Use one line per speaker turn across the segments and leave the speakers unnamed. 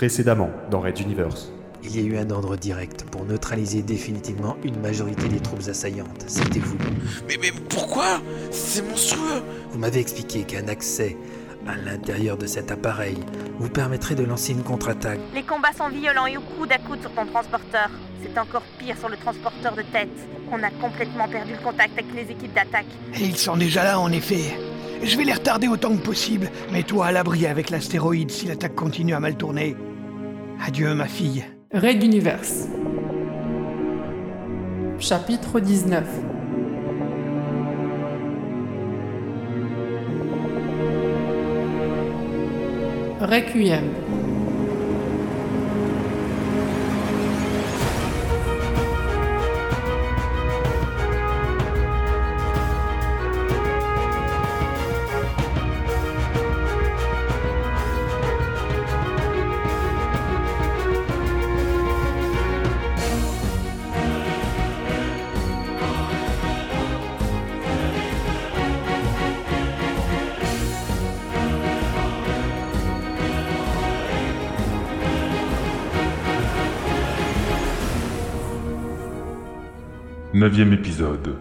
Précédemment dans Red Universe.
Il y a eu un ordre direct pour neutraliser définitivement une majorité des troupes assaillantes. C'était vous.
Mais, mais pourquoi? C'est monstrueux
Vous m'avez expliqué qu'un accès à l'intérieur de cet appareil vous permettrait de lancer une contre-attaque.
Les combats sont violents et au coude à coude sur ton transporteur. C'est encore pire sur le transporteur de tête. On a complètement perdu le contact avec les équipes d'attaque.
Et ils sont déjà là, en effet. Je vais les retarder autant que possible. Mets-toi à l'abri avec l'astéroïde si l'attaque continue à mal tourner. Adieu, ma fille.
Raid Universe. Chapitre 19 Requiem.
Neuvième épisode.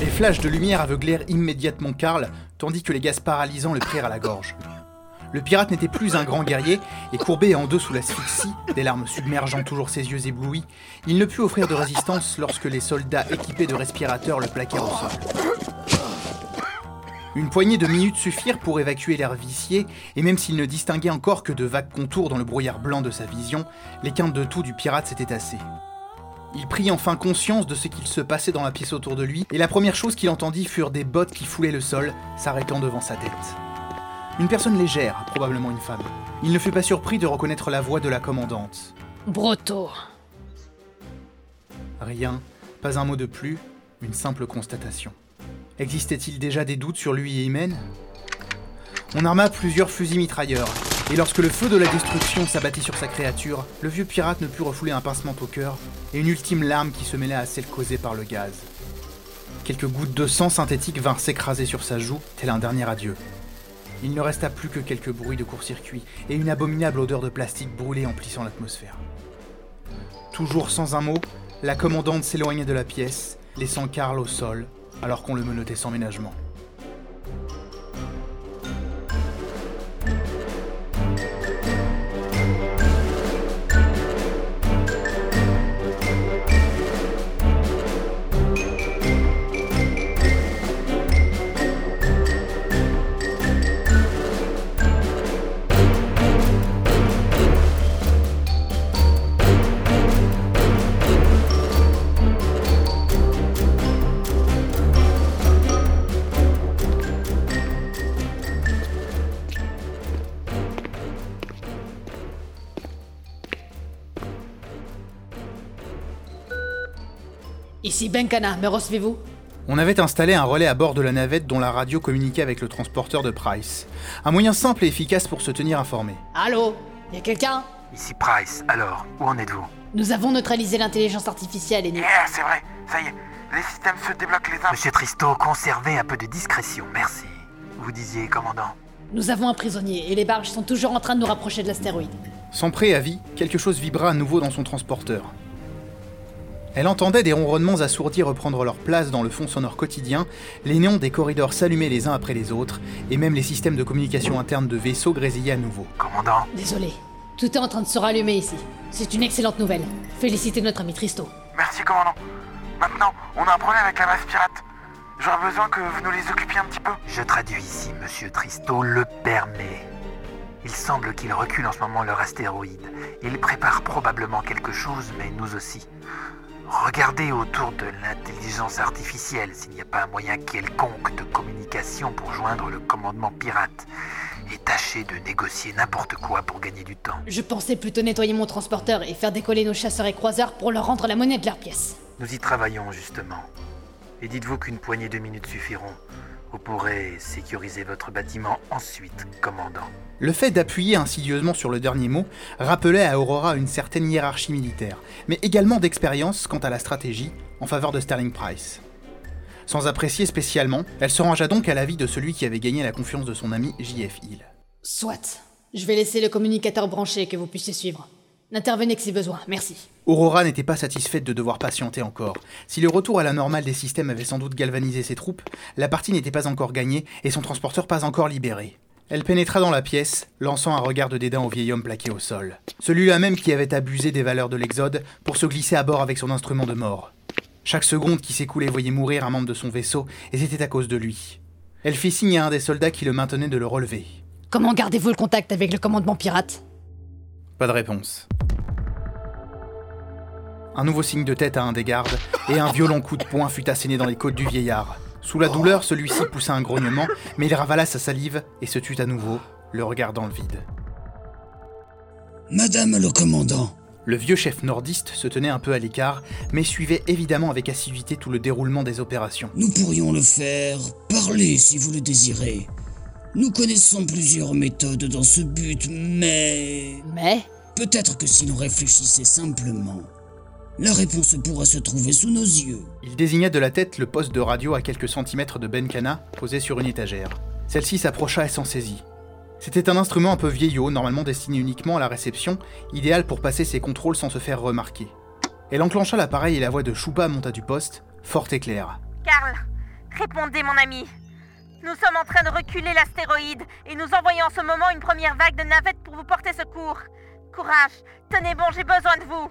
Les flashs de lumière aveuglèrent immédiatement Karl, tandis que les gaz paralysants le prirent à la gorge. Le pirate n'était plus un grand guerrier, et courbé en deux sous l'asphyxie, des larmes submergeant toujours ses yeux éblouis, il ne put offrir de résistance lorsque les soldats équipés de respirateurs le plaquèrent au sol. Une poignée de minutes suffirent pour évacuer l'air vicié, et même s'il ne distinguait encore que de vagues contours dans le brouillard blanc de sa vision, les quintes de tout du pirate s'étaient tassées. Il prit enfin conscience de ce qu'il se passait dans la pièce autour de lui, et la première chose qu'il entendit furent des bottes qui foulaient le sol, s'arrêtant devant sa tête. Une personne légère, probablement une femme. Il ne fut pas surpris de reconnaître la voix de la commandante.
Broto.
Rien, pas un mot de plus, une simple constatation. Existait-il déjà des doutes sur lui et Imen On arma plusieurs fusils mitrailleurs, et lorsque le feu de la destruction s'abattit sur sa créature, le vieux pirate ne put refouler un pincement au cœur et une ultime larme qui se mêlait à celle causée par le gaz. Quelques gouttes de sang synthétique vinrent s'écraser sur sa joue, tel un dernier adieu. Il ne resta plus que quelques bruits de court-circuit et une abominable odeur de plastique brûlé emplissant l'atmosphère. Toujours sans un mot, la commandante s'éloignait de la pièce, laissant Karl au sol, alors qu'on le menottait sans ménagement.
Ici Benkana, me recevez-vous?
On avait installé un relais à bord de la navette dont la radio communiquait avec le transporteur de Price. Un moyen simple et efficace pour se tenir informé.
Allô? Y a quelqu'un?
Ici Price, alors, où en êtes-vous?
Nous avons neutralisé l'intelligence artificielle et nous...
Yeah, c'est vrai, ça y est, les systèmes se débloquent les uns.
Monsieur Tristo, conservez un peu de discrétion, merci. Vous disiez, commandant
Nous avons un prisonnier et les barges sont toujours en train de nous rapprocher de l'astéroïde.
Sans préavis, quelque chose vibra à nouveau dans son transporteur. Elle entendait des ronronnements assourdis reprendre leur place dans le fond sonore quotidien, les néons des corridors s'allumaient les uns après les autres, et même les systèmes de communication interne de vaisseaux grésillaient à nouveau.
Commandant
Désolé, tout est en train de se rallumer ici. C'est une excellente nouvelle. Félicitez notre ami Tristo.
Merci, commandant. Maintenant, on a un problème avec la base pirate. J'aurais besoin que vous nous les occupiez un petit peu.
Je traduis ici, Monsieur Tristo le permet. Il semble qu'ils reculent en ce moment leur astéroïde. Ils préparent probablement quelque chose, mais nous aussi. Regardez autour de l'intelligence artificielle s'il n'y a pas un moyen quelconque de communication pour joindre le commandement pirate. Et tâchez de négocier n'importe quoi pour gagner du temps.
Je pensais plutôt nettoyer mon transporteur et faire décoller nos chasseurs et croiseurs pour leur rendre la monnaie de leurs pièces.
Nous y travaillons justement. Et dites-vous qu'une poignée de minutes suffiront. Vous pourrez sécuriser votre bâtiment ensuite, commandant.
Le fait d'appuyer insidieusement sur le dernier mot rappelait à Aurora une certaine hiérarchie militaire, mais également d'expérience quant à la stratégie en faveur de Sterling Price. Sans apprécier spécialement, elle se rangea donc à l'avis de celui qui avait gagné la confiance de son ami JF Hill.
Soit. Je vais laisser le communicateur branché que vous puissiez suivre. N'intervenez que si besoin, merci.
Aurora n'était pas satisfaite de devoir patienter encore. Si le retour à la normale des systèmes avait sans doute galvanisé ses troupes, la partie n'était pas encore gagnée et son transporteur pas encore libéré. Elle pénétra dans la pièce, lançant un regard de dédain au vieil homme plaqué au sol. Celui-là même qui avait abusé des valeurs de l'Exode pour se glisser à bord avec son instrument de mort. Chaque seconde qui s'écoulait voyait mourir un membre de son vaisseau, et c'était à cause de lui. Elle fit signe à un des soldats qui le maintenait de le relever.
Comment gardez-vous le contact avec le commandement pirate?
Pas de réponse. Un nouveau signe de tête à un des gardes, et un violent coup de poing fut asséné dans les côtes du vieillard. Sous la douleur, celui-ci poussa un grognement, mais il ravala sa salive et se tut à nouveau, le regard dans le vide.
Madame le commandant,
Le vieux chef nordiste se tenait un peu à l'écart, mais suivait évidemment avec assiduité tout le déroulement des opérations.
nous pourrions le faire. Parlez si vous le désirez. Nous connaissons plusieurs méthodes dans ce but, mais...
Mais?
Peut-être que si nous réfléchissait simplement, la réponse pourra se trouver sous nos yeux.
Il désigna de la tête le poste de radio à quelques centimètres de Benkana, posé sur une étagère. Celle-ci s'approcha et s'en saisit. C'était un instrument un peu vieillot, normalement destiné uniquement à la réception, idéal pour passer ses contrôles sans se faire remarquer. Elle enclencha l'appareil et la voix de Choupa monta du poste, forte et claire.
Karl, répondez mon ami. Nous sommes en train de reculer l'astéroïde et nous envoyons en ce moment une première vague de navettes pour vous porter secours. Courage, tenez bon, j'ai besoin de vous.